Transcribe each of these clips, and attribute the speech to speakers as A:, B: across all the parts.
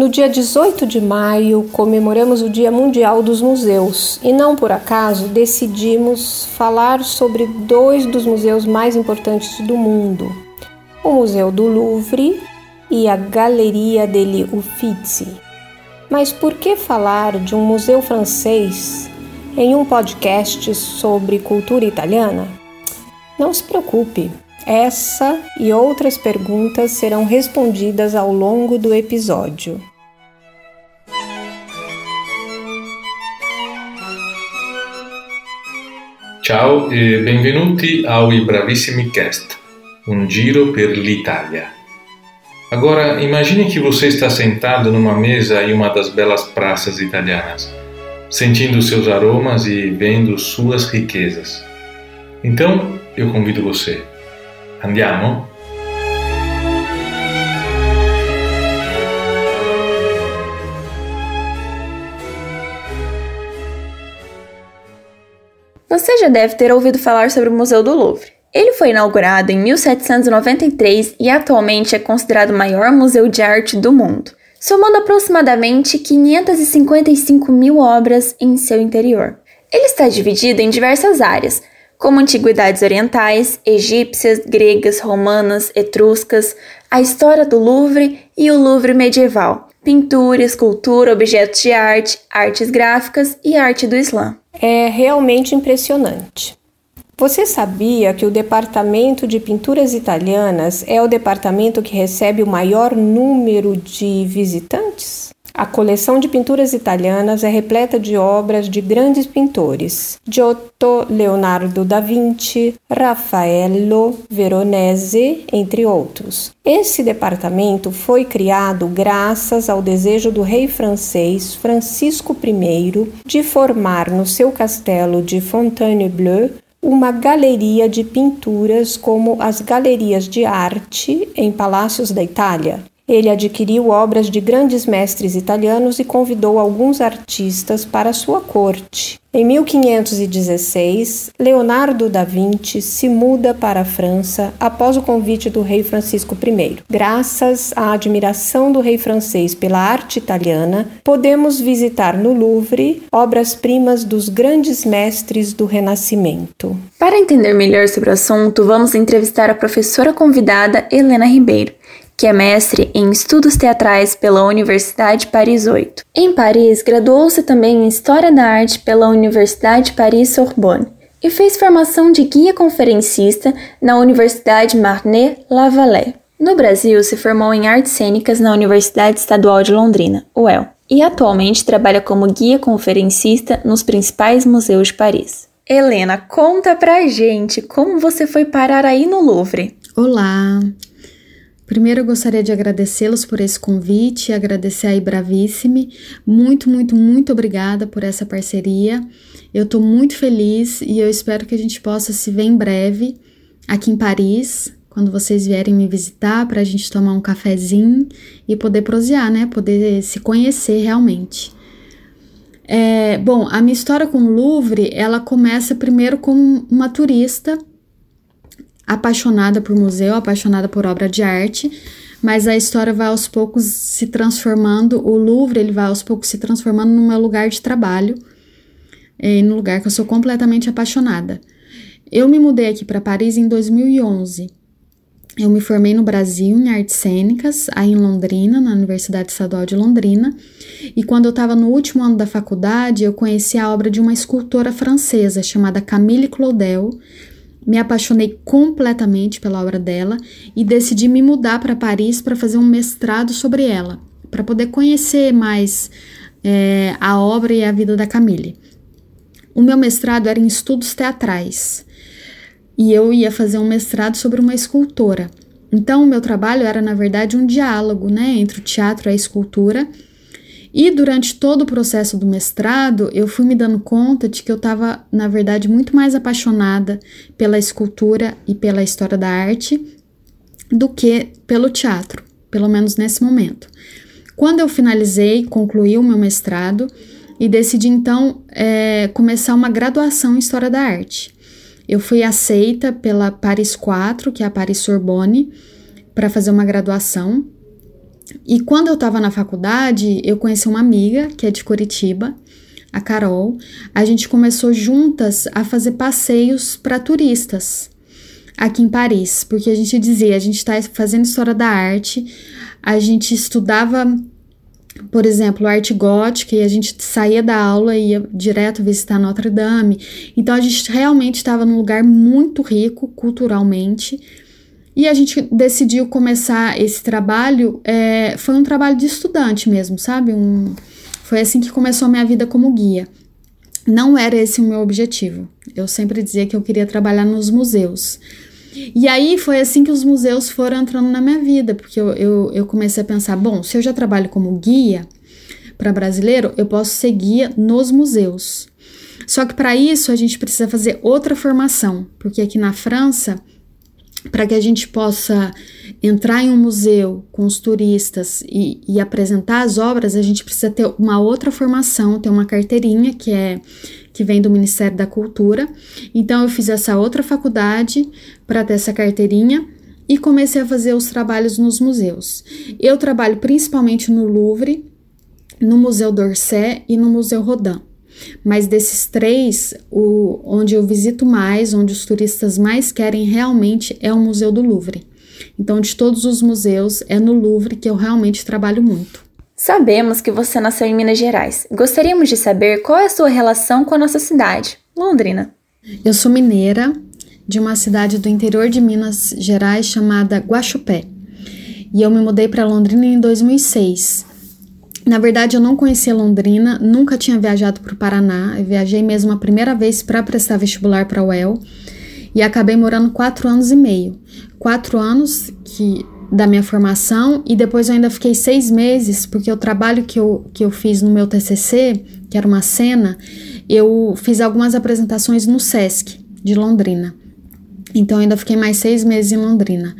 A: No dia 18 de maio, comemoramos o Dia Mundial dos Museus e não por acaso decidimos falar sobre dois dos museus mais importantes do mundo: o Museu do Louvre e a Galeria degli Uffizi. Mas por que falar de um museu francês em um podcast sobre cultura italiana? Não se preocupe, essa e outras perguntas serão respondidas ao longo do episódio.
B: Ciao e benvenuti ao I Bravissimi Cast, um giro per l'Italia. Agora, imagine que você está sentado numa mesa em uma das belas praças italianas, sentindo seus aromas e vendo suas riquezas. Então, eu convido você Andiamo?
C: Você já deve ter ouvido falar sobre o Museu do Louvre. Ele foi inaugurado em 1793 e atualmente é considerado o maior museu de arte do mundo, somando aproximadamente 555 mil obras em seu interior. Ele está dividido em diversas áreas, como antiguidades orientais, egípcias, gregas, romanas, etruscas, a história do Louvre e o Louvre medieval, pintura, escultura, objetos de arte, artes gráficas e arte do Islã.
A: É realmente impressionante. Você sabia que o Departamento de Pinturas Italianas é o departamento que recebe o maior número de visitantes? A coleção de pinturas italianas é repleta de obras de grandes pintores: Giotto, Leonardo da Vinci, Raffaello, Veronese, entre outros. Esse departamento foi criado graças ao desejo do rei francês Francisco I de formar no seu castelo de Fontainebleau uma galeria de pinturas como as galerias de arte em palácios da Itália. Ele adquiriu obras de grandes mestres italianos e convidou alguns artistas para sua corte. Em 1516, Leonardo da Vinci se muda para a França após o convite do rei Francisco I. Graças à admiração do rei francês pela arte italiana, podemos visitar no Louvre obras-primas dos grandes mestres do Renascimento.
C: Para entender melhor sobre o assunto, vamos entrevistar a professora convidada Helena Ribeiro que é mestre em estudos teatrais pela Universidade Paris 8. Em Paris, graduou-se também em História da Arte pela Universidade Paris-Sorbonne e fez formação de guia conferencista na Universidade Marne-la-Vallée. No Brasil, se formou em artes cênicas na Universidade Estadual de Londrina, UEL, e atualmente trabalha como guia conferencista nos principais museus de Paris. Helena, conta pra gente como você foi parar aí no Louvre.
D: Olá, Primeiro eu gostaria de agradecê-los por esse convite, agradecer a Ibravissime. Muito, muito, muito obrigada por essa parceria. Eu estou muito feliz e eu espero que a gente possa se ver em breve aqui em Paris, quando vocês vierem me visitar, para a gente tomar um cafezinho e poder prosear, né? Poder se conhecer realmente. É, bom, a minha história com o Louvre, ela começa primeiro como uma turista apaixonada por museu, apaixonada por obra de arte, mas a história vai aos poucos se transformando, o Louvre ele vai aos poucos se transformando no meu lugar de trabalho, é, no lugar que eu sou completamente apaixonada. Eu me mudei aqui para Paris em 2011. Eu me formei no Brasil em artes cênicas, aí em Londrina, na Universidade Estadual de Londrina. E quando eu estava no último ano da faculdade, eu conheci a obra de uma escultora francesa chamada Camille Claudel, me apaixonei completamente pela obra dela e decidi me mudar para Paris para fazer um mestrado sobre ela, para poder conhecer mais é, a obra e a vida da Camille. O meu mestrado era em estudos teatrais e eu ia fazer um mestrado sobre uma escultora. Então, o meu trabalho era, na verdade, um diálogo né, entre o teatro e a escultura e durante todo o processo do mestrado, eu fui me dando conta de que eu estava, na verdade, muito mais apaixonada pela escultura e pela história da arte do que pelo teatro, pelo menos nesse momento. Quando eu finalizei, concluí o meu mestrado e decidi então é, começar uma graduação em História da Arte. Eu fui aceita pela Paris 4, que é a Paris Sorbonne, para fazer uma graduação E quando eu estava na faculdade, eu conheci uma amiga que é de Curitiba, a Carol. A gente começou juntas a fazer passeios para turistas aqui em Paris, porque a gente dizia, a gente está fazendo história da arte, a gente estudava, por exemplo, arte gótica e a gente saía da aula e ia direto visitar Notre Dame. Então a gente realmente estava num lugar muito rico culturalmente. E a gente decidiu começar esse trabalho, é, foi um trabalho de estudante mesmo, sabe? Um, foi assim que começou a minha vida como guia. Não era esse o meu objetivo. Eu sempre dizia que eu queria trabalhar nos museus. E aí foi assim que os museus foram entrando na minha vida, porque eu, eu, eu comecei a pensar: bom, se eu já trabalho como guia para brasileiro, eu posso ser guia nos museus. Só que para isso a gente precisa fazer outra formação, porque aqui na França, para que a gente possa entrar em um museu com os turistas e, e, apresentar as obras, a gente precisa ter uma outra formação, ter uma carteirinha que é que vem do Ministério da Cultura. Então eu fiz essa outra faculdade para ter essa carteirinha e comecei a fazer os trabalhos nos museus. Eu trabalho principalmente no Louvre, no Museu d'Orsay e no Museu Rodin. Mas desses três, o, onde eu visito mais, onde os turistas mais querem realmente é o Museu do Louvre. Então, de todos os museus, é no Louvre que eu realmente trabalho muito.
C: Sabemos que você nasceu em Minas Gerais. Gostaríamos de saber qual é a sua relação com a nossa cidade, Londrina.
D: Eu sou mineira de uma cidade do interior de Minas Gerais chamada Guaxupé. E eu me mudei para Londrina em 2006. Na verdade, eu não conhecia Londrina, nunca tinha viajado para o Paraná. Eu viajei mesmo a primeira vez para prestar vestibular para a UEL e acabei morando quatro anos e meio. Quatro anos que da minha formação e depois eu ainda fiquei seis meses, porque o trabalho que eu, que eu fiz no meu TCC, que era uma cena, eu fiz algumas apresentações no SESC de Londrina. Então eu ainda fiquei mais seis meses em Londrina.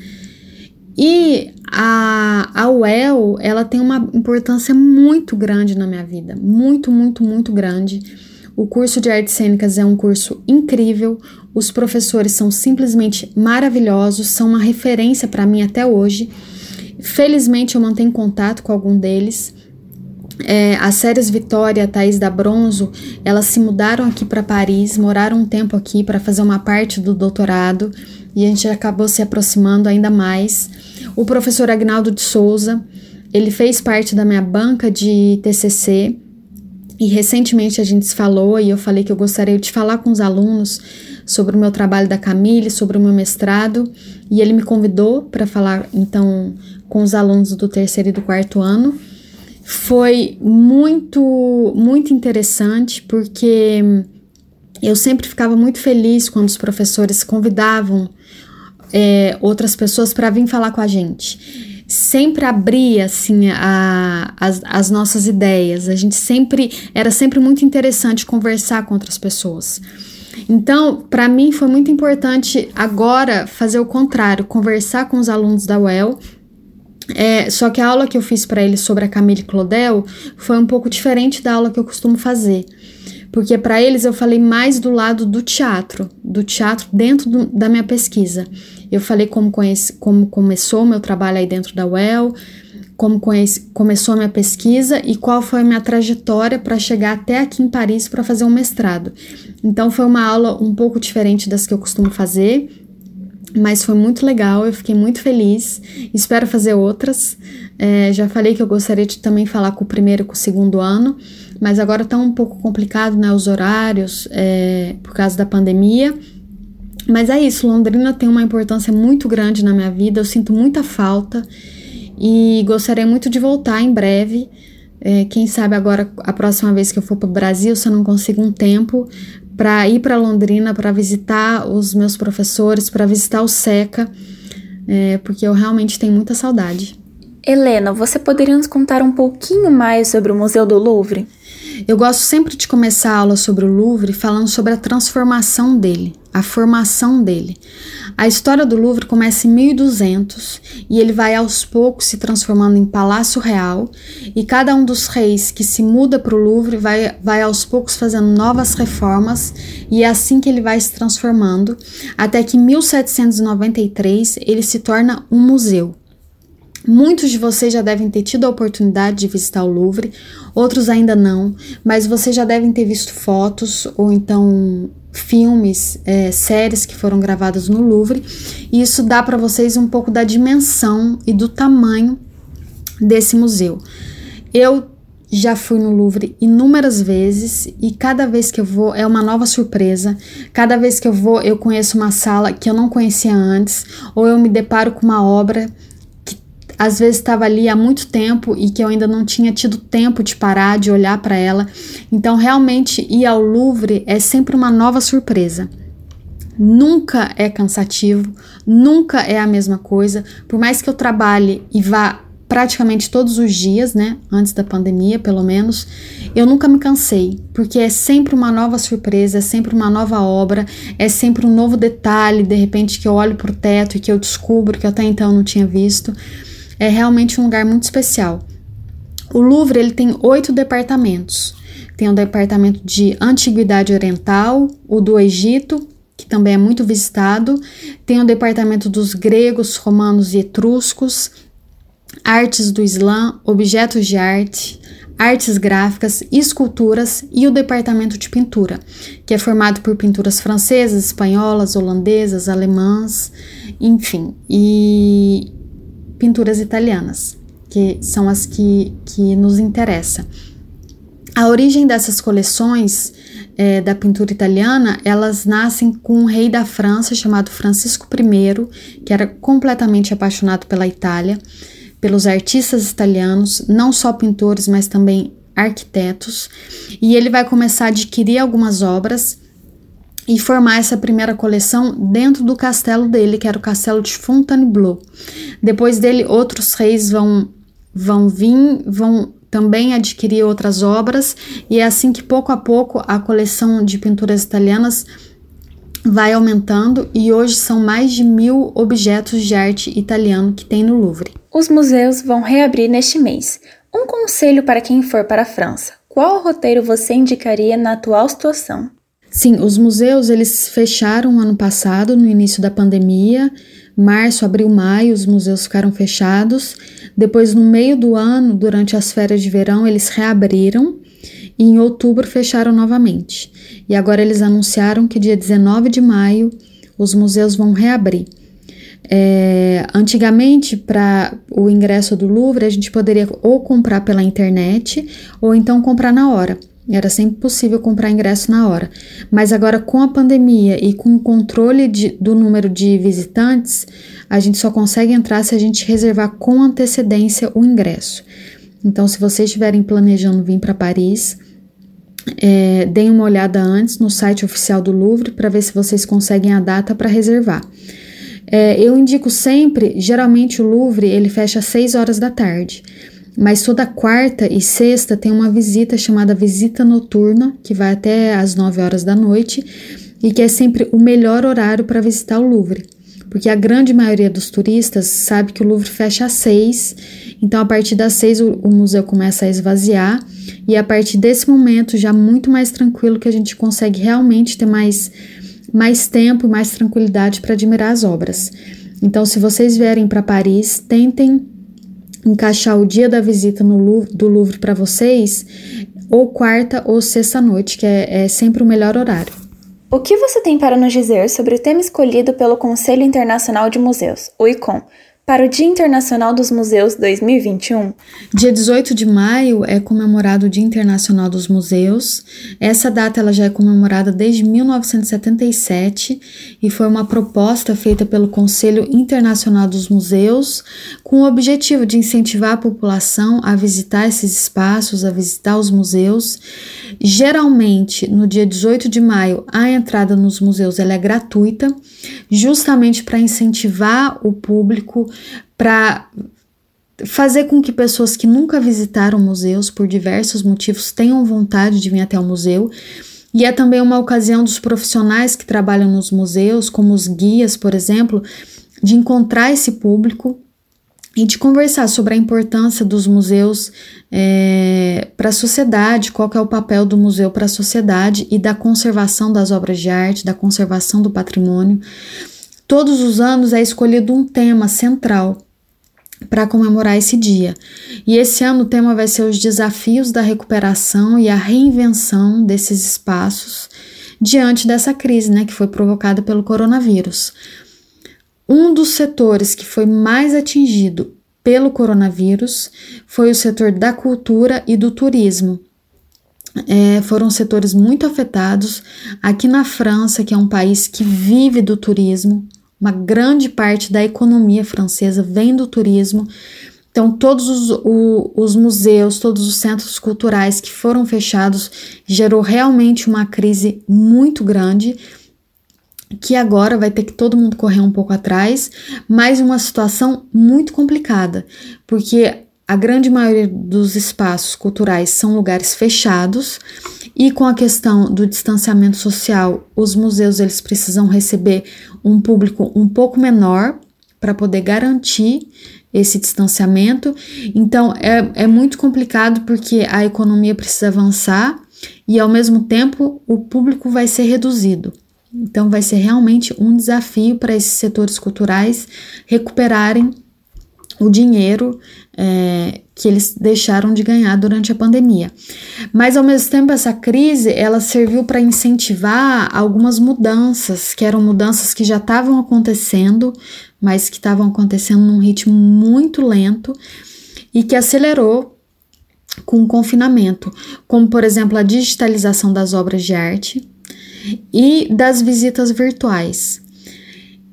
D: E a, a UEL, ela tem uma importância muito grande na minha vida, muito, muito, muito grande. O curso de artes cênicas é um curso incrível, os professores são simplesmente maravilhosos, são uma referência para mim até hoje. Felizmente eu mantenho contato com algum deles. É, as séries Vitória Thaís da Bronzo, elas se mudaram aqui para Paris, moraram um tempo aqui para fazer uma parte do doutorado e a gente acabou se aproximando ainda mais. O professor Agnaldo de Souza, ele fez parte da minha banca de TCC e recentemente a gente falou e eu falei que eu gostaria de falar com os alunos sobre o meu trabalho da Camille, sobre o meu mestrado, e ele me convidou para falar então com os alunos do terceiro e do quarto ano. Foi muito, muito interessante porque eu sempre ficava muito feliz quando os professores convidavam é, outras pessoas para vir falar com a gente. Sempre abria assim a, as, as nossas ideias. A gente sempre era sempre muito interessante conversar com outras pessoas. Então, para mim foi muito importante agora fazer o contrário, conversar com os alunos da UEL. É, só que a aula que eu fiz para eles sobre a Camille Claudel foi um pouco diferente da aula que eu costumo fazer. Porque para eles eu falei mais do lado do teatro, do teatro dentro do, da minha pesquisa. Eu falei como, conhece, como começou o meu trabalho aí dentro da UEL, como conhece, começou a minha pesquisa e qual foi a minha trajetória para chegar até aqui em Paris para fazer um mestrado. Então foi uma aula um pouco diferente das que eu costumo fazer, mas foi muito legal, eu fiquei muito feliz. Espero fazer outras. É, já falei que eu gostaria de também falar com o primeiro e com o segundo ano, mas agora está um pouco complicado, né? Os horários, é, por causa da pandemia. Mas é isso, Londrina tem uma importância muito grande na minha vida, eu sinto muita falta e gostaria muito de voltar em breve. É, quem sabe agora, a próxima vez que eu for para o Brasil, se eu não consigo um tempo para ir para Londrina, para visitar os meus professores, para visitar o SECA, é, porque eu realmente tenho muita saudade.
C: Helena, você poderia nos contar um pouquinho mais sobre o Museu do Louvre?
D: Eu gosto sempre de começar a aula sobre o Louvre falando sobre a transformação dele, a formação dele. A história do Louvre começa em 1200 e ele vai aos poucos se transformando em palácio real, e cada um dos reis que se muda para o Louvre vai, vai aos poucos fazendo novas reformas, e é assim que ele vai se transformando, até que em 1793 ele se torna um museu. Muitos de vocês já devem ter tido a oportunidade de visitar o Louvre, outros ainda não, mas vocês já devem ter visto fotos ou então filmes, é, séries que foram gravadas no Louvre, e isso dá para vocês um pouco da dimensão e do tamanho desse museu. Eu já fui no Louvre inúmeras vezes e cada vez que eu vou é uma nova surpresa. Cada vez que eu vou, eu conheço uma sala que eu não conhecia antes, ou eu me deparo com uma obra às vezes estava ali há muito tempo e que eu ainda não tinha tido tempo de parar, de olhar para ela. Então, realmente ir ao Louvre é sempre uma nova surpresa. Nunca é cansativo, nunca é a mesma coisa. Por mais que eu trabalhe e vá praticamente todos os dias, né? Antes da pandemia, pelo menos. Eu nunca me cansei, porque é sempre uma nova surpresa, é sempre uma nova obra, é sempre um novo detalhe, de repente, que eu olho pro teto e que eu descubro que até então não tinha visto. É realmente um lugar muito especial. O Louvre ele tem oito departamentos. Tem o departamento de Antiguidade Oriental, o do Egito, que também é muito visitado. Tem o departamento dos gregos, romanos e etruscos, artes do Islã, objetos de arte, artes gráficas, esculturas e o departamento de pintura, que é formado por pinturas francesas, espanholas, holandesas, alemãs, enfim, e pinturas italianas, que são as que, que nos interessam. A origem dessas coleções é, da pintura italiana, elas nascem com um rei da França chamado Francisco I, que era completamente apaixonado pela Itália pelos artistas italianos, não só pintores, mas também arquitetos, e ele vai começar a adquirir algumas obras e formar essa primeira coleção dentro do castelo dele, que era o castelo de Fontainebleau. Depois dele, outros reis vão vão vir, vão também adquirir outras obras, e é assim que pouco a pouco a coleção de pinturas italianas vai aumentando e hoje são mais de mil objetos de arte italiano que tem no Louvre.
C: Os museus vão reabrir neste mês. Um conselho para quem for para a França: qual roteiro você indicaria na atual situação?
D: Sim, os museus eles fecharam ano passado, no início da pandemia. Março, abril, maio, os museus ficaram fechados. Depois, no meio do ano, durante as férias de verão, eles reabriram e em outubro fecharam novamente. E agora eles anunciaram que dia 19 de maio os museus vão reabrir. É, antigamente, para o ingresso do Louvre, a gente poderia ou comprar pela internet ou então comprar na hora. Era sempre possível comprar ingresso na hora. Mas agora, com a pandemia e com o controle de, do número de visitantes, a gente só consegue entrar se a gente reservar com antecedência o ingresso. Então, se vocês estiverem planejando vir para Paris, é, deem uma olhada antes no site oficial do Louvre para ver se vocês conseguem a data para reservar. É, eu indico sempre, geralmente o Louvre ele fecha às 6 horas da tarde, mas toda quarta e sexta tem uma visita chamada visita noturna, que vai até às 9 horas da noite e que é sempre o melhor horário para visitar o Louvre porque a grande maioria dos turistas sabe que o Louvre fecha às seis, então a partir das seis o, o museu começa a esvaziar e a partir desse momento já muito mais tranquilo que a gente consegue realmente ter mais mais tempo e mais tranquilidade para admirar as obras. Então, se vocês vierem para Paris, tentem encaixar o dia da visita no do Louvre para vocês, ou quarta ou sexta noite, que é, é sempre o melhor horário.
C: O que você tem para nos dizer sobre o tema escolhido pelo Conselho Internacional de Museus, o ICOM, para o Dia Internacional dos Museus 2021?
D: Dia 18 de maio é comemorado o Dia Internacional dos Museus. Essa data ela já é comemorada desde 1977 e foi uma proposta feita pelo Conselho Internacional dos Museus com o objetivo de incentivar a população a visitar esses espaços, a visitar os museus. Geralmente, no dia 18 de maio, a entrada nos museus ela é gratuita, justamente para incentivar o público para fazer com que pessoas que nunca visitaram museus por diversos motivos tenham vontade de vir até o museu. E é também uma ocasião dos profissionais que trabalham nos museus, como os guias, por exemplo, de encontrar esse público e de conversar sobre a importância dos museus é, para a sociedade, qual é o papel do museu para a sociedade e da conservação das obras de arte, da conservação do patrimônio. Todos os anos é escolhido um tema central para comemorar esse dia. E esse ano o tema vai ser os desafios da recuperação e a reinvenção desses espaços diante dessa crise, né, que foi provocada pelo coronavírus. Um dos setores que foi mais atingido pelo coronavírus foi o setor da cultura e do turismo. É, foram setores muito afetados. Aqui na França, que é um país que vive do turismo, uma grande parte da economia francesa vem do turismo. Então, todos os, o, os, museus, todos os centros culturais que foram fechados gerou realmente uma crise muito grande, que agora vai ter que todo mundo correr um pouco atrás, mas uma situação muito complicada, porque a grande maioria dos espaços culturais são lugares fechados e com a questão do distanciamento social, os museus eles precisam receber um público um pouco menor para poder garantir esse distanciamento. Então é, é muito complicado porque a economia precisa avançar e ao mesmo tempo o público vai ser reduzido. Então vai ser realmente um desafio para esses setores culturais recuperarem o dinheiro é, que eles deixaram de ganhar durante a pandemia. Mas ao mesmo tempo essa crise ela serviu para incentivar algumas mudanças, que eram mudanças que já estavam acontecendo, mas que estavam acontecendo num ritmo muito lento e que acelerou com o confinamento, como por exemplo a digitalização das obras de arte e das visitas virtuais.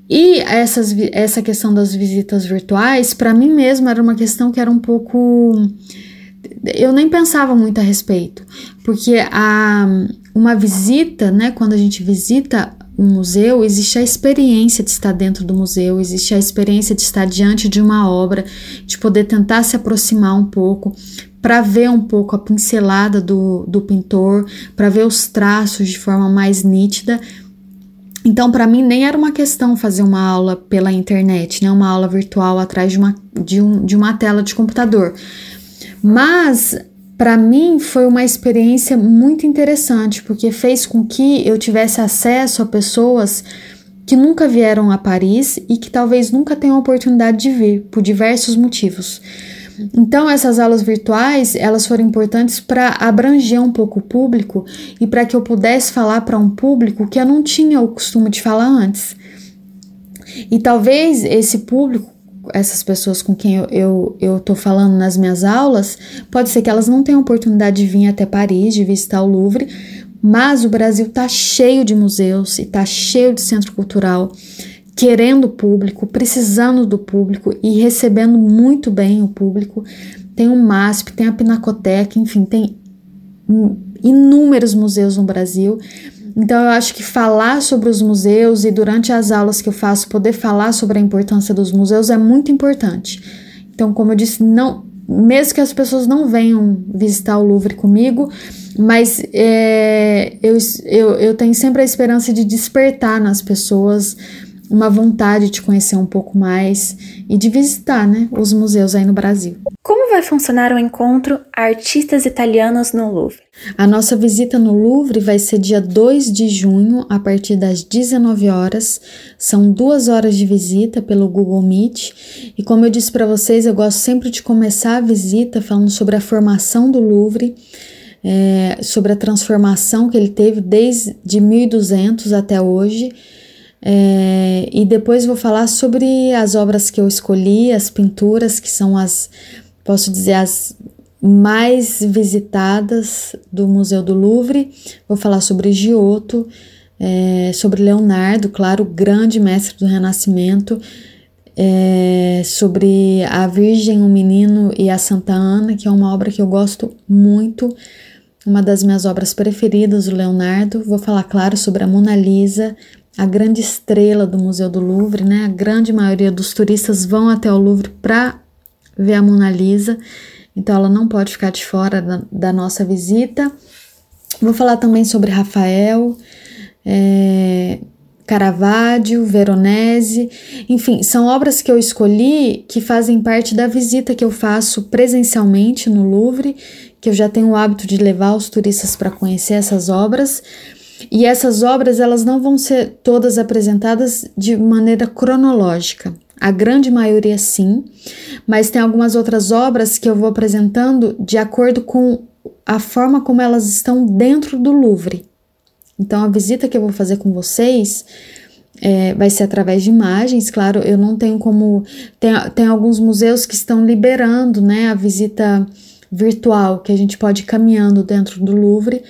D: E essas, essa questão das visitas virtuais, para mim mesmo, era uma questão que era um pouco. Eu nem pensava muito a respeito, porque a, uma visita, né, quando a gente visita um museu, existe a experiência de estar dentro do museu, existe a experiência de estar diante de uma obra, de poder tentar se aproximar um pouco, para ver um pouco a pincelada do, do pintor, para ver os traços de forma mais nítida então, para mim, nem era uma questão fazer uma aula pela internet, né? Uma aula virtual atrás de uma, de um, de uma tela de computador. Mas, para mim, foi uma experiência muito interessante, porque fez com que eu tivesse acesso a pessoas que nunca vieram a Paris e que talvez nunca tenham a oportunidade de vir, por diversos motivos. Então, essas aulas virtuais, elas foram importantes para abranger um pouco o público e para que eu pudesse falar para um público que eu não tinha o costume de falar antes. E talvez esse público, essas pessoas com quem eu, eu, eu falando nas minhas aulas, pode ser que elas não tenham oportunidade de vir até Paris, de visitar o Louvre, mas o Brasil tá cheio de museus e tá cheio de centro cultural querendo o público, precisando do público e recebendo muito bem o público. Tem o MASP, tem a Pinacoteca, enfim, tem inúmeros museus no Brasil. Então eu acho que falar sobre os museus e durante as aulas que eu faço poder falar sobre a importância dos museus é muito importante. Então, como eu disse, não, mesmo que as pessoas não venham visitar o Louvre comigo, mas é, eu, eu, eu tenho sempre a esperança de despertar nas pessoas uma vontade de conhecer um pouco mais e de visitar né, os museus aí no Brasil.
C: Como vai funcionar o encontro Artistas Italianos no Louvre?
D: A nossa visita no Louvre vai ser dia 2 de junho, a partir das 19 horas. São duas horas de visita pelo Google Meet. E como eu disse para vocês, eu gosto sempre de começar a visita falando sobre a formação do Louvre. É, sobre a transformação que ele teve desde 1200 até hoje é, e depois vou falar sobre as obras que eu escolhi, as pinturas que são as, posso dizer, as mais visitadas do Museu do Louvre. Vou falar sobre Giotto, é, sobre Leonardo, claro, grande mestre do Renascimento, é, sobre a Virgem, o Menino e a Santa Ana, que é uma obra que eu gosto muito, uma das minhas obras preferidas do Leonardo. Vou falar, claro, sobre a Mona Lisa, a grande estrela do Museu do Louvre, né? A grande maioria dos turistas vão até o Louvre para ver a Mona Lisa, então ela não pode ficar de fora da, da nossa visita. Vou falar também sobre Rafael, é, Caravaggio, Veronese, enfim, são obras que eu escolhi que fazem parte da visita que eu faço presencialmente no Louvre, que eu já tenho o hábito de levar os turistas para conhecer essas obras, e essas obras elas não vão ser todas apresentadas de maneira cronológica. A grande maioria sim, mas tem algumas outras obras que eu vou apresentando de acordo com a forma como elas estão dentro do Louvre. Então, a visita que eu vou fazer com vocês é, vai ser através de imagens, claro, eu não tenho como. Tem, tem alguns museus que estão liberando né, a visita virtual, que a gente pode ir caminhando dentro do Louvre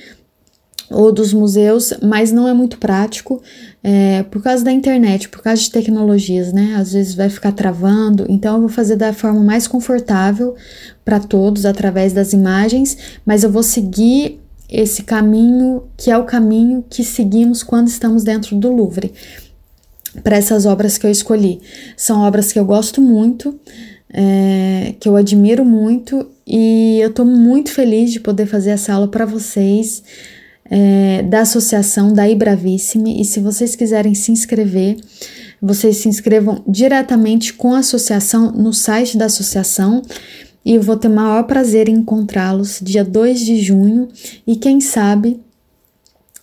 D: ou dos museus, mas não é muito prático é, por causa da internet, por causa de tecnologias, né? Às vezes vai ficar travando, então eu vou fazer da forma mais confortável para todos através das imagens, mas eu vou seguir esse caminho que é o caminho que seguimos quando estamos dentro do Louvre para essas obras que eu escolhi. São obras que eu gosto muito, é, que eu admiro muito e eu estou muito feliz de poder fazer essa aula para vocês é, da associação da Ibravissime. E se vocês quiserem se inscrever, vocês se inscrevam diretamente com a associação no site da associação. E eu vou ter o maior prazer em encontrá-los dia 2 de junho. E quem sabe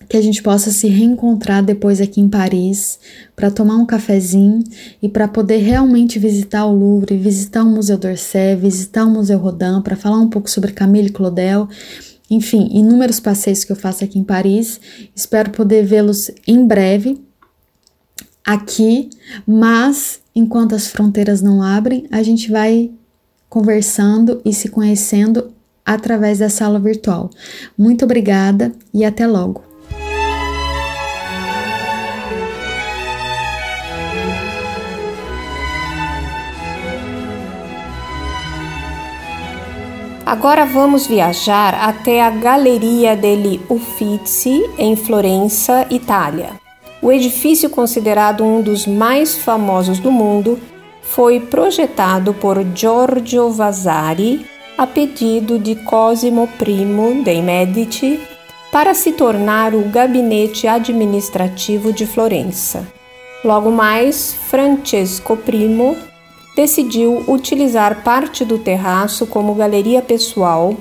D: que a gente possa se reencontrar depois aqui em Paris para tomar um cafezinho e para poder realmente visitar o Louvre, visitar o Museu d'Orsay, visitar o Museu Rodin, para falar um pouco sobre Camille Claudel. Enfim, inúmeros passeios que eu faço aqui em Paris. Espero poder vê-los em breve aqui, mas enquanto as fronteiras não abrem, a gente vai conversando e se conhecendo através dessa aula virtual. Muito obrigada e até logo!
A: Agora vamos viajar até a Galleria degli Uffizi, em Florença, Itália. O edifício, considerado um dos mais famosos do mundo, foi projetado por Giorgio Vasari a pedido de Cosimo I dei Medici para se tornar o gabinete administrativo de Florença. Logo mais, Francesco I decidiu utilizar parte do terraço como galeria pessoal,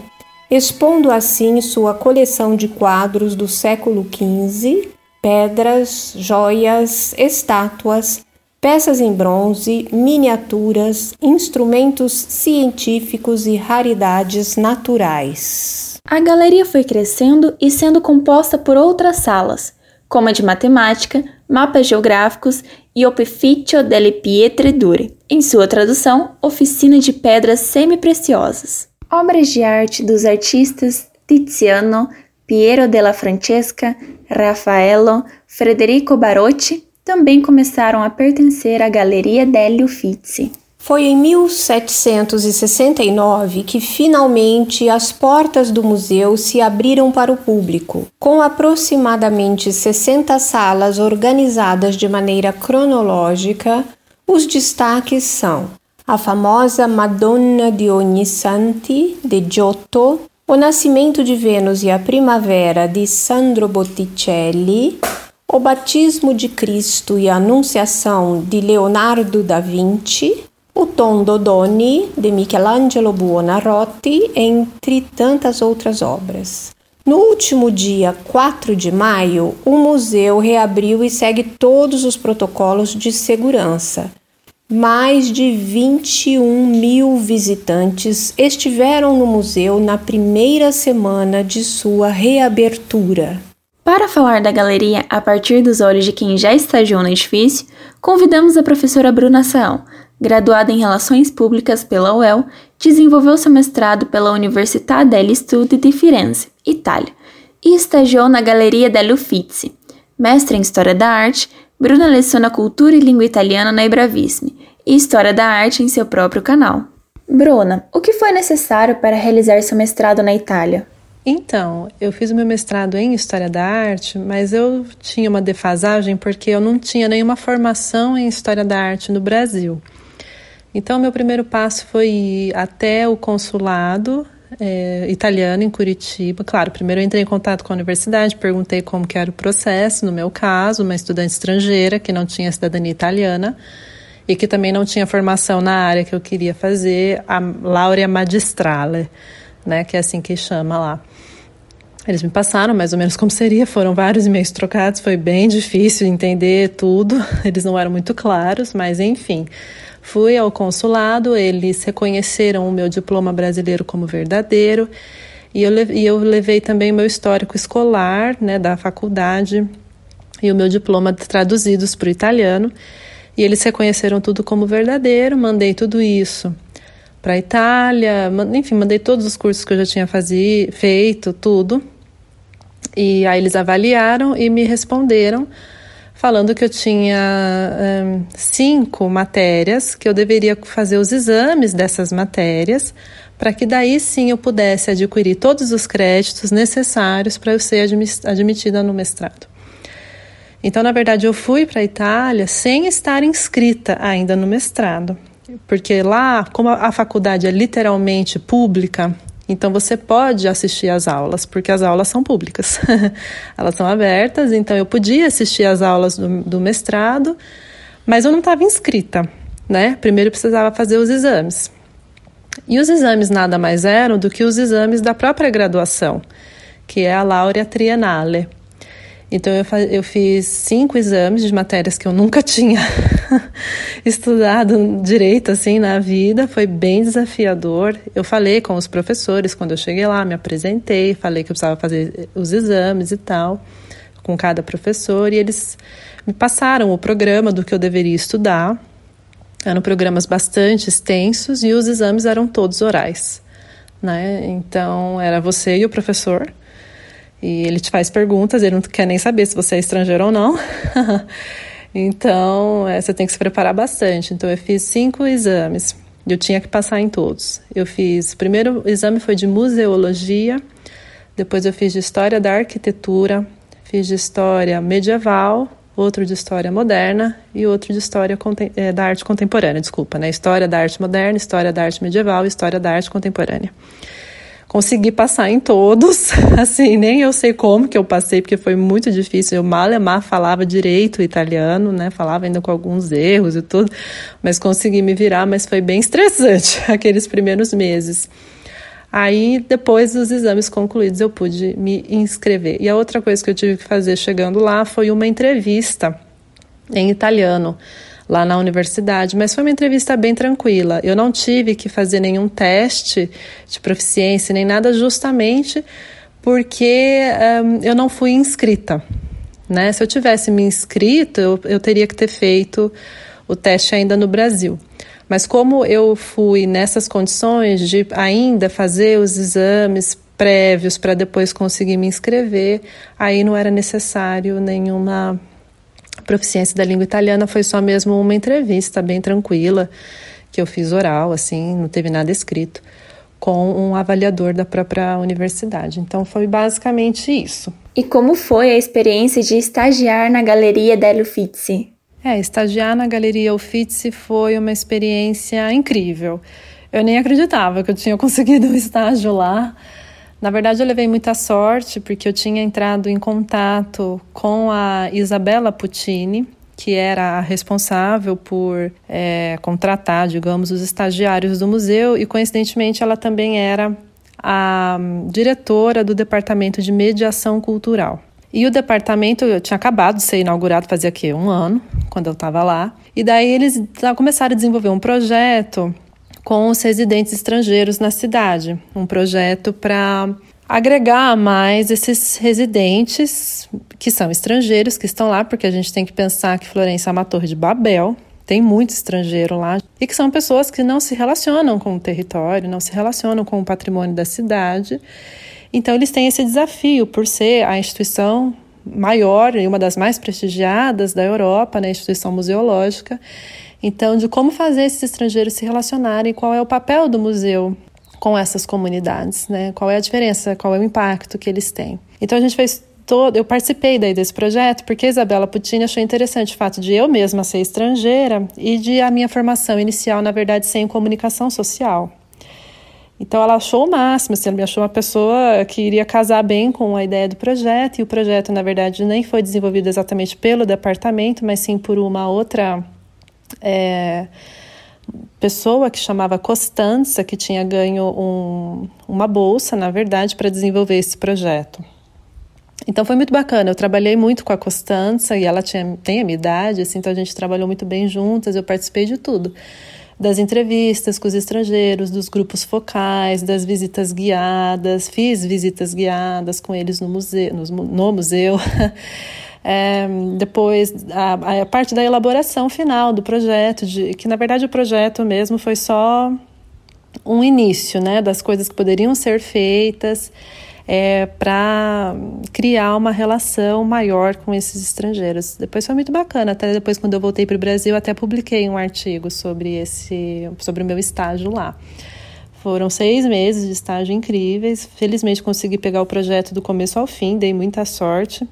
A: expondo assim sua coleção de quadros do século XV, pedras, joias, estátuas, peças em bronze, miniaturas, instrumentos científicos e raridades naturais.
C: A galeria foi crescendo e sendo composta por outras salas, como a de matemática, mapas geográficos e Opificio delle Pietre Dure, em sua tradução, Oficina de Pedras Semi-Preciosas. Obras de arte dos artistas Tiziano, Piero della Francesca, Raffaello, Federico Barotti também começaram a pertencer à Galeria degli Uffizi.
A: Foi em 1769 que finalmente as portas do museu se abriram para o público, com aproximadamente 60 salas organizadas de maneira cronológica. Os destaques são a famosa Madonna di Ognissanti de Giotto, o Nascimento de Vênus e a Primavera de Sandro Botticelli, o Batismo de Cristo e a Anunciação de Leonardo da Vinci, o Tondo Doni, de Michelangelo Buonarroti, entre tantas outras obras. No último dia 4 de maio, o museu reabriu e segue todos os protocolos de segurança. Mais de 21 mil visitantes estiveram no museu na primeira semana de sua reabertura.
C: Para falar da galeria a partir dos olhos de quem já estagiou no edifício, convidamos a professora Bruna Saão, graduada em Relações Públicas pela UEL, desenvolveu seu mestrado pela Università degli Studi di Firenze, Itália, e estagiou na Galeria degli Uffizi. Mestre em História da Arte, Bruna leciona Cultura e Língua Italiana na Ibravissime e História da Arte em seu próprio canal. Bruna, o que foi necessário para realizar seu mestrado na Itália?
E: Então, eu fiz o meu mestrado em História da Arte, mas eu tinha uma defasagem porque eu não tinha nenhuma formação em História da Arte no Brasil. Então, meu primeiro passo foi ir até o consulado é, italiano em Curitiba. Claro, primeiro eu entrei em contato com a universidade, perguntei como que era o processo, no meu caso, uma estudante estrangeira que não tinha cidadania italiana e que também não tinha formação na área que eu queria fazer, a laurea magistrale, né, que é assim que chama lá. Eles me passaram mais ou menos como seria, foram vários e-mails trocados, foi bem difícil entender tudo, eles não eram muito claros, mas enfim, Fui ao consulado, eles reconheceram o meu diploma brasileiro como verdadeiro e eu, e eu levei também o meu histórico escolar né, da faculdade e o meu diploma traduzidos para o italiano. E eles reconheceram tudo como verdadeiro, mandei tudo isso para a Itália, enfim, mandei todos os cursos que eu já tinha fazi, feito, tudo. E aí eles avaliaram e me responderam falando que eu tinha um, cinco matérias, que eu deveria fazer os exames dessas matérias, para que daí sim eu pudesse adquirir todos os créditos necessários para eu ser admitida no mestrado. Então, na verdade, eu fui para a Itália sem estar inscrita ainda no mestrado, porque lá, como a faculdade é literalmente pública, então você pode assistir às aulas, porque as aulas são públicas, elas são abertas. Então eu podia assistir às aulas do, do mestrado, mas eu não estava inscrita, né? Primeiro eu precisava fazer os exames. E os exames nada mais eram do que os exames da própria graduação, que é a Laurea Triennale. Então eu, eu fiz cinco exames de matérias que eu nunca tinha estudado direito assim na vida, foi bem desafiador. Eu falei com os professores quando eu cheguei lá, me apresentei, falei que eu precisava fazer os exames e tal com cada professor e eles me passaram o programa do que eu deveria estudar. Eram programas bastante extensos e os exames eram todos orais, né? Então era você e o professor e ele te faz perguntas, ele não quer nem saber se você é estrangeiro ou não. então, é, você tem que se preparar bastante. Então, eu fiz cinco exames. Eu tinha que passar em todos. Eu fiz. O primeiro exame foi de museologia, depois eu fiz de história da arquitetura, fiz de história medieval, outro de história moderna e outro de história é, da arte contemporânea, desculpa, né? História da arte moderna, história da arte medieval história da arte contemporânea consegui passar em todos, assim, nem eu sei como que eu passei, porque foi muito difícil. Eu malemar falava direito italiano, né? Falava ainda com alguns erros e tudo, mas consegui me virar, mas foi bem estressante aqueles primeiros meses. Aí, depois dos exames concluídos, eu pude me inscrever. E a outra coisa que eu tive que fazer chegando lá foi uma entrevista em italiano lá na universidade, mas foi uma entrevista bem tranquila. Eu não tive que fazer nenhum teste de proficiência nem nada, justamente porque um, eu não fui inscrita. Né? Se eu tivesse me inscrito, eu, eu teria que ter feito o teste ainda no Brasil. Mas como eu fui nessas condições de ainda fazer os exames prévios para depois conseguir me inscrever, aí não era necessário nenhuma proficiência da língua italiana foi só mesmo uma entrevista bem tranquila, que eu fiz oral, assim, não teve nada escrito, com um avaliador da própria universidade. Então foi basicamente isso.
C: E como foi a experiência de estagiar na Galeria Delio Uffizi?
E: É, estagiar na Galeria Uffizi foi uma experiência incrível. Eu nem acreditava que eu tinha conseguido um estágio lá. Na verdade, eu levei muita sorte porque eu tinha entrado em contato com a Isabela Puccini, que era a responsável por é, contratar, digamos, os estagiários do museu, e coincidentemente ela também era a diretora do departamento de mediação cultural. E o departamento eu tinha acabado de ser inaugurado fazia quê? Um ano, quando eu estava lá. E daí eles começaram a desenvolver um projeto com os residentes estrangeiros na cidade. Um projeto para agregar mais esses residentes que são estrangeiros, que estão lá, porque a gente tem que pensar que Florença é uma torre de Babel, tem muito estrangeiro lá, e que são pessoas que não se relacionam com o território, não se relacionam com o patrimônio da cidade. Então, eles têm esse desafio, por ser a instituição maior e uma das mais prestigiadas da Europa, né, a instituição museológica, então, de como fazer esses estrangeiros se relacionarem, qual é o papel do museu com essas comunidades, né? Qual é a diferença, qual é o impacto que eles têm. Então, a gente fez todo, eu participei daí desse projeto porque a Isabela Puccini achou interessante o fato de eu mesma ser estrangeira e de a minha formação inicial, na verdade, ser em comunicação social. Então ela achou o máximo, assim, ela me achou uma pessoa que iria casar bem com a ideia do projeto, e o projeto, na verdade, nem foi desenvolvido exatamente pelo departamento, mas sim por uma outra é, pessoa que chamava Costanza, que tinha ganho um, uma bolsa, na verdade, para desenvolver esse projeto. Então foi muito bacana. Eu trabalhei muito com a Costanza e ela tinha, tem a minha idade, assim, então a gente trabalhou muito bem juntas. Eu participei de tudo das entrevistas com os estrangeiros, dos grupos focais, das visitas guiadas. Fiz visitas guiadas com eles no museu. No, no museu. É, depois, a, a, parte da elaboração final do projeto, de, que na verdade o projeto mesmo foi só um início né, das coisas que poderiam ser feitas é, para criar uma relação maior com esses estrangeiros. Depois foi muito bacana, até depois quando eu voltei para o Brasil, até publiquei um artigo sobre esse, sobre o meu estágio lá. Foram seis meses de estágio incríveis. Felizmente consegui pegar o projeto do começo ao fim, dei muita sorte.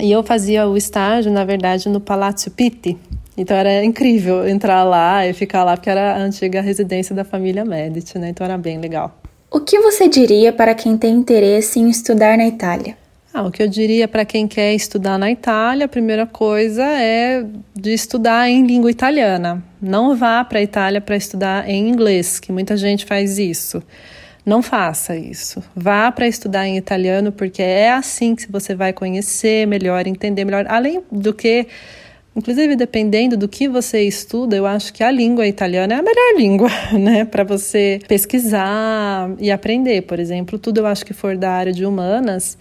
E: E eu fazia o estágio, na verdade, no Palácio Pitti. Então era incrível entrar lá e ficar lá, porque era a antiga residência da família Medici, né? Então era bem legal.
C: O que você diria para quem tem interesse em estudar na Itália?
E: Ah, o que eu diria para quem quer estudar na Itália, a primeira coisa é de estudar em língua italiana. Não vá para a Itália para estudar em inglês, que muita gente faz isso. Não faça isso. Vá para estudar em italiano, porque é assim que você vai conhecer melhor, entender melhor. Além do que Inclusive, dependendo do que você estuda, eu acho que a língua italiana é a melhor língua, né, para você pesquisar e aprender. Por exemplo, tudo eu acho que for da área de humanas,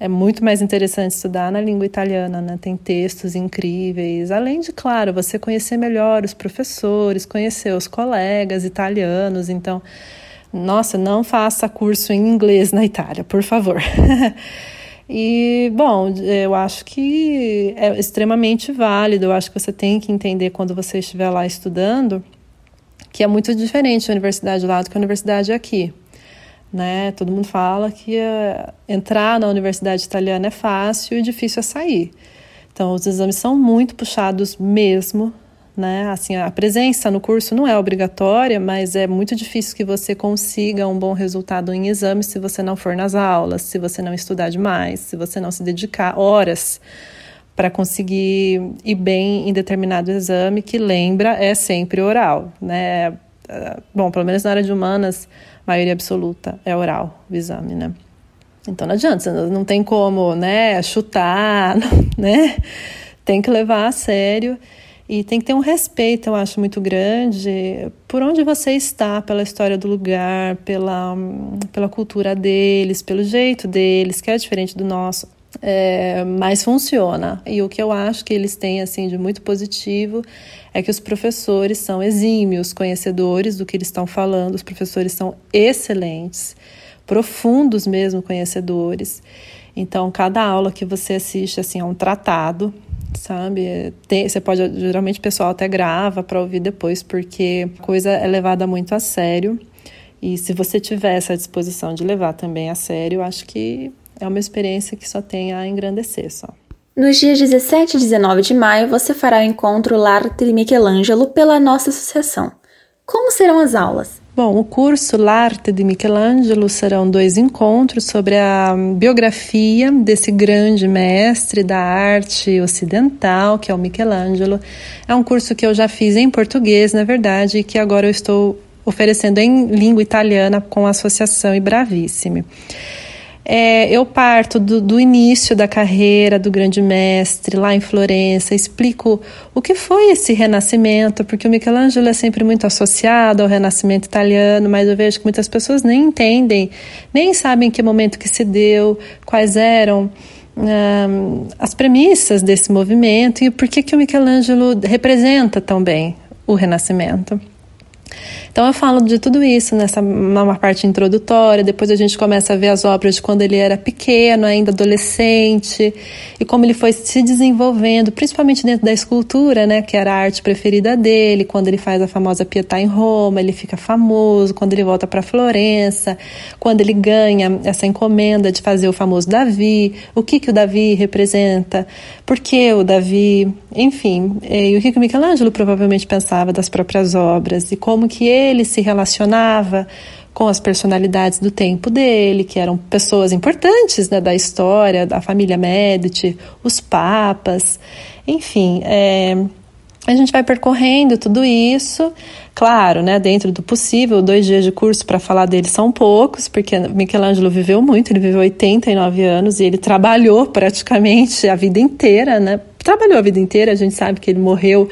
E: é muito mais interessante estudar na língua italiana, né? Tem textos incríveis, além de, claro, você conhecer melhor os professores, conhecer os colegas italianos. Então, nossa, não faça curso em inglês na Itália, por favor. E, bom, eu acho que é extremamente válido. Eu acho que você tem que entender quando você estiver lá estudando que é muito diferente a universidade lá do que a universidade aqui. Né? Todo mundo fala que uh, entrar na universidade italiana é fácil e difícil é sair. Então, os exames são muito puxados mesmo, né? Assim, a presença no curso não é obrigatória, mas é muito difícil que você consiga um bom resultado em exame se você não for nas aulas, se você não estudar demais, se você não se dedicar horas para conseguir ir bem em determinado exame, que lembra é sempre oral, né? Bom, pelo menos na área de humanas, maioria absoluta é oral o exame, né? Então não adianta, não tem como, né, chutar, né? Tem que levar a sério. E tem que ter um respeito, eu acho, muito grande por onde você está, pela história do lugar, pela, pela cultura deles, pelo jeito deles, que é diferente do nosso. É, mas funciona. E o que eu acho que eles têm assim de muito positivo é que os professores são exímios conhecedores do que eles estão falando, os professores são excelentes, profundos mesmo conhecedores. Então, cada aula que você assiste assim é um tratado sabe? Tem, você pode, geralmente o pessoal até grava para ouvir depois, porque a coisa é levada muito a sério. E se você tiver essa disposição de levar também a sério, acho que é uma experiência que só tem a engrandecer só.
C: Nos dias 17 e 19 de maio, você fará o encontro L'Arte Michelangelo pela nossa associação. Como serão as aulas?
E: Bom, o curso L'Arte de Michelangelo serão dois encontros sobre a biografia desse grande mestre da arte ocidental, que é o Michelangelo. É um curso que eu já fiz em português, na verdade, e que agora eu estou oferecendo em língua italiana com a Associação Ibravissime. É, eu parto do, do, início da carreira do grande mestre lá em Florença, explico o que foi esse renascimento, porque o Michelangelo é sempre muito associado ao renascimento italiano, mas eu vejo que muitas pessoas nem entendem, nem sabem que momento que se deu, quais eram as premissas desse movimento e por que, que o Michelangelo representa tão bem o renascimento. Então eu falo de tudo isso nessa numa parte introdutória, depois a gente começa a ver as obras de quando ele era pequeno, ainda adolescente, e como ele foi se desenvolvendo, principalmente dentro da escultura, né, que era a arte preferida dele, quando ele faz a famosa Pietà em Roma, ele fica famoso, quando ele volta para Florença, quando ele ganha essa encomenda de fazer o famoso Davi, o que que o Davi representa, por que o Davi, enfim, e o que que o Michelangelo provavelmente pensava das próprias obras e como que ele ele se relacionava com as personalidades do tempo dele, que eram pessoas importantes né, da história, da família Medici, os papas, enfim. É, a gente vai percorrendo tudo isso, claro, né, dentro do possível. Dois dias de curso para falar dele são poucos, porque Michelangelo viveu muito, ele viveu 89 anos e ele trabalhou praticamente a vida inteira, né? Trabalhou a vida inteira, a gente sabe que ele morreu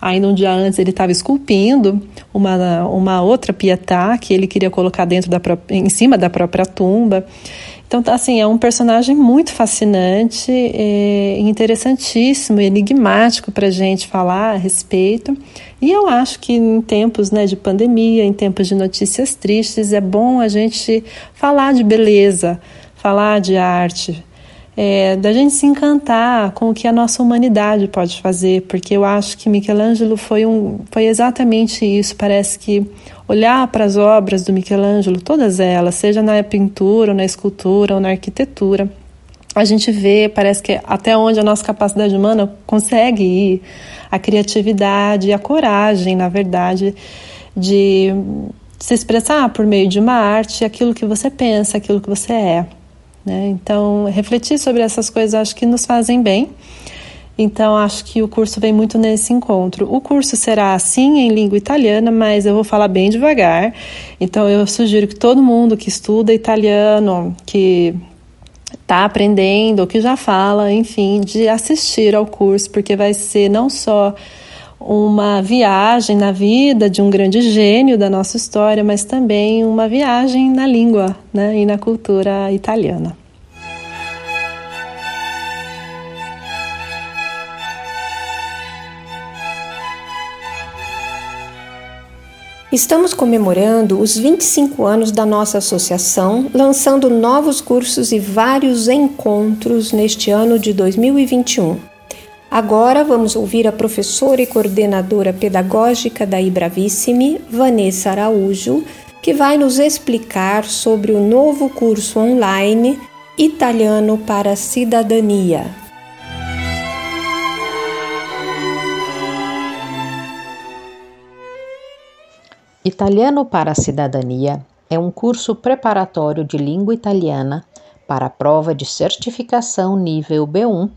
E: ainda um dia antes, ele estava esculpindo uma, uma outra pietá que ele queria colocar dentro da em cima da própria tumba. Então, assim, é um personagem muito fascinante, é, interessantíssimo, enigmático para a gente falar a respeito. E eu acho que em tempos né, de pandemia, em tempos de notícias tristes, é bom a gente falar de beleza, falar de arte, é, da gente se encantar com o que a nossa humanidade pode fazer, porque eu acho que Michelangelo foi, um, foi exatamente isso. Parece que olhar para as obras do Michelangelo, todas elas, seja na pintura, ou na escultura, ou na arquitetura, a gente vê, parece que até onde a nossa capacidade humana consegue ir, a criatividade a coragem, na verdade, de se expressar por meio de uma arte aquilo que você pensa, aquilo que você é. Né? Então, refletir sobre essas coisas acho que nos fazem bem. Então, acho que o curso vem muito nesse encontro. O curso será, sim, em língua italiana, mas eu vou falar bem devagar. Então, eu sugiro que todo mundo que estuda italiano, que está aprendendo, ou que já fala, enfim, de assistir ao curso, porque vai ser não só uma viagem na vida de um grande gênio da nossa história, mas também uma viagem na língua né, e na cultura italiana.
A: Estamos comemorando os 25 anos da nossa associação, lançando novos cursos e vários encontros neste ano de 2021. Agora vamos ouvir a professora e coordenadora pedagógica da Ibravissime, Vanessa Araújo, que vai nos explicar sobre o novo curso online Italiano para a Cidadania.
F: Italiano para a Cidadania é um curso preparatório de língua italiana para a prova de certificação nível B1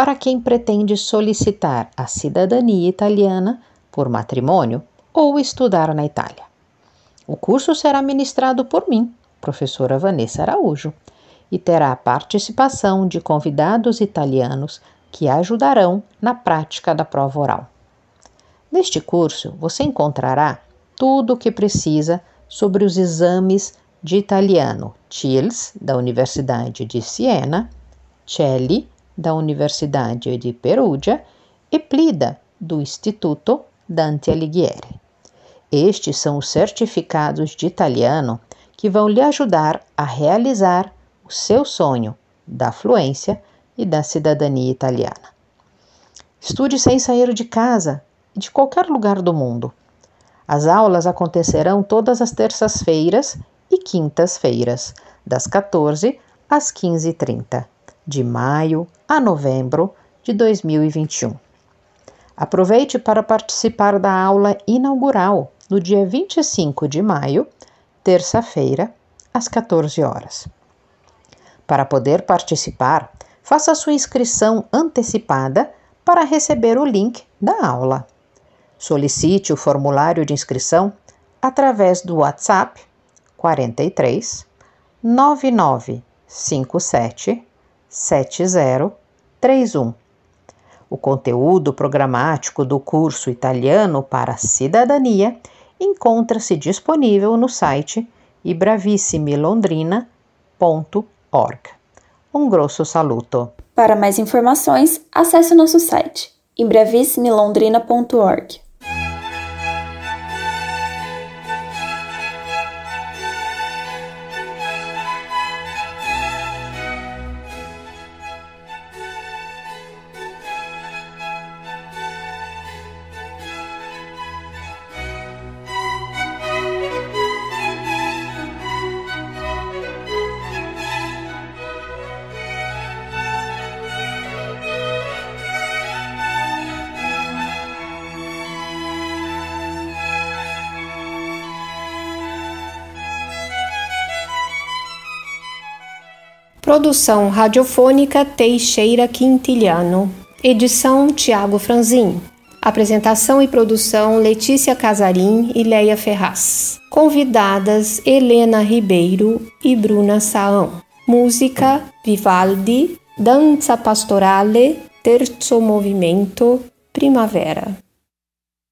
F: para quem pretende solicitar a cidadania italiana por matrimônio ou estudar na Itália. O curso será ministrado por mim, professora Vanessa Araújo, e terá a participação de convidados italianos que ajudarão na prática da prova oral. Neste curso, você encontrará tudo o que precisa sobre os exames de italiano TILS, da Universidade de Siena, CELI, da Universidade de Perugia, e PLIDA, do Instituto Dante Alighieri. Estes são os certificados de italiano que vão lhe ajudar a realizar o seu sonho da fluência e da cidadania italiana. Estude sem sair de casa e de qualquer lugar do mundo. As aulas acontecerão todas as terças-feiras e quintas-feiras, das 14 às 15h30, de maio a novembro de 2021. Aproveite para participar da aula inaugural no dia 25 de maio, terça-feira, às 14 horas. Para poder participar, faça sua inscrição antecipada para receber o link da aula. Solicite o formulário de inscrição através do WhatsApp 43 9957 7031. O conteúdo programático do curso Italiano para Cidadania encontra-se disponível no site ibravissimilondrina.org. Um grosso saluto.
C: Para mais informações, acesse o nosso site ibravissimilondrina.org.
A: Produção radiofônica Teixeira Quintilhano. Edição Tiago Franzin. Apresentação e produção Letícia Casarim e Leia Ferraz. Convidadas Helena Ribeiro e Bruna Saão. Música Vivaldi, Danza Pastorale, Terzo Movimento, Primavera.